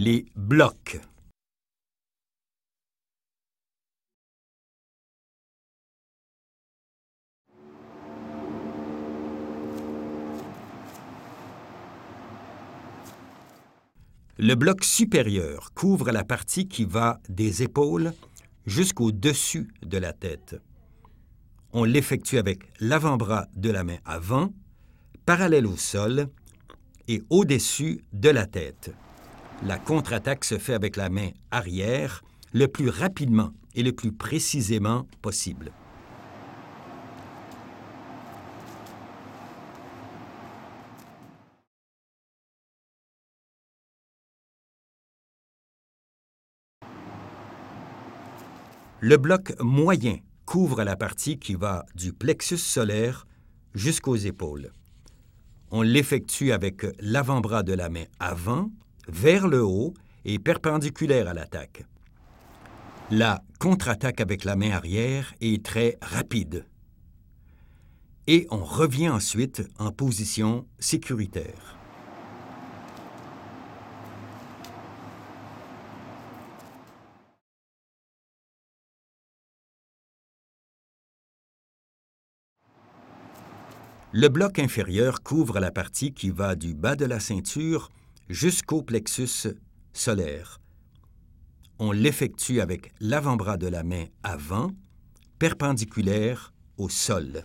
Les blocs. Le bloc supérieur couvre la partie qui va des épaules jusqu'au-dessus de la tête. On l'effectue avec l'avant-bras de la main avant, parallèle au sol et au-dessus de la tête. La contre-attaque se fait avec la main arrière le plus rapidement et le plus précisément possible. Le bloc moyen couvre la partie qui va du plexus solaire jusqu'aux épaules. On l'effectue avec l'avant-bras de la main avant, vers le haut et perpendiculaire à l'attaque. La contre-attaque avec la main arrière est très rapide. Et on revient ensuite en position sécuritaire. Le bloc inférieur couvre la partie qui va du bas de la ceinture jusqu'au plexus solaire. On l'effectue avec l'avant-bras de la main avant, perpendiculaire au sol.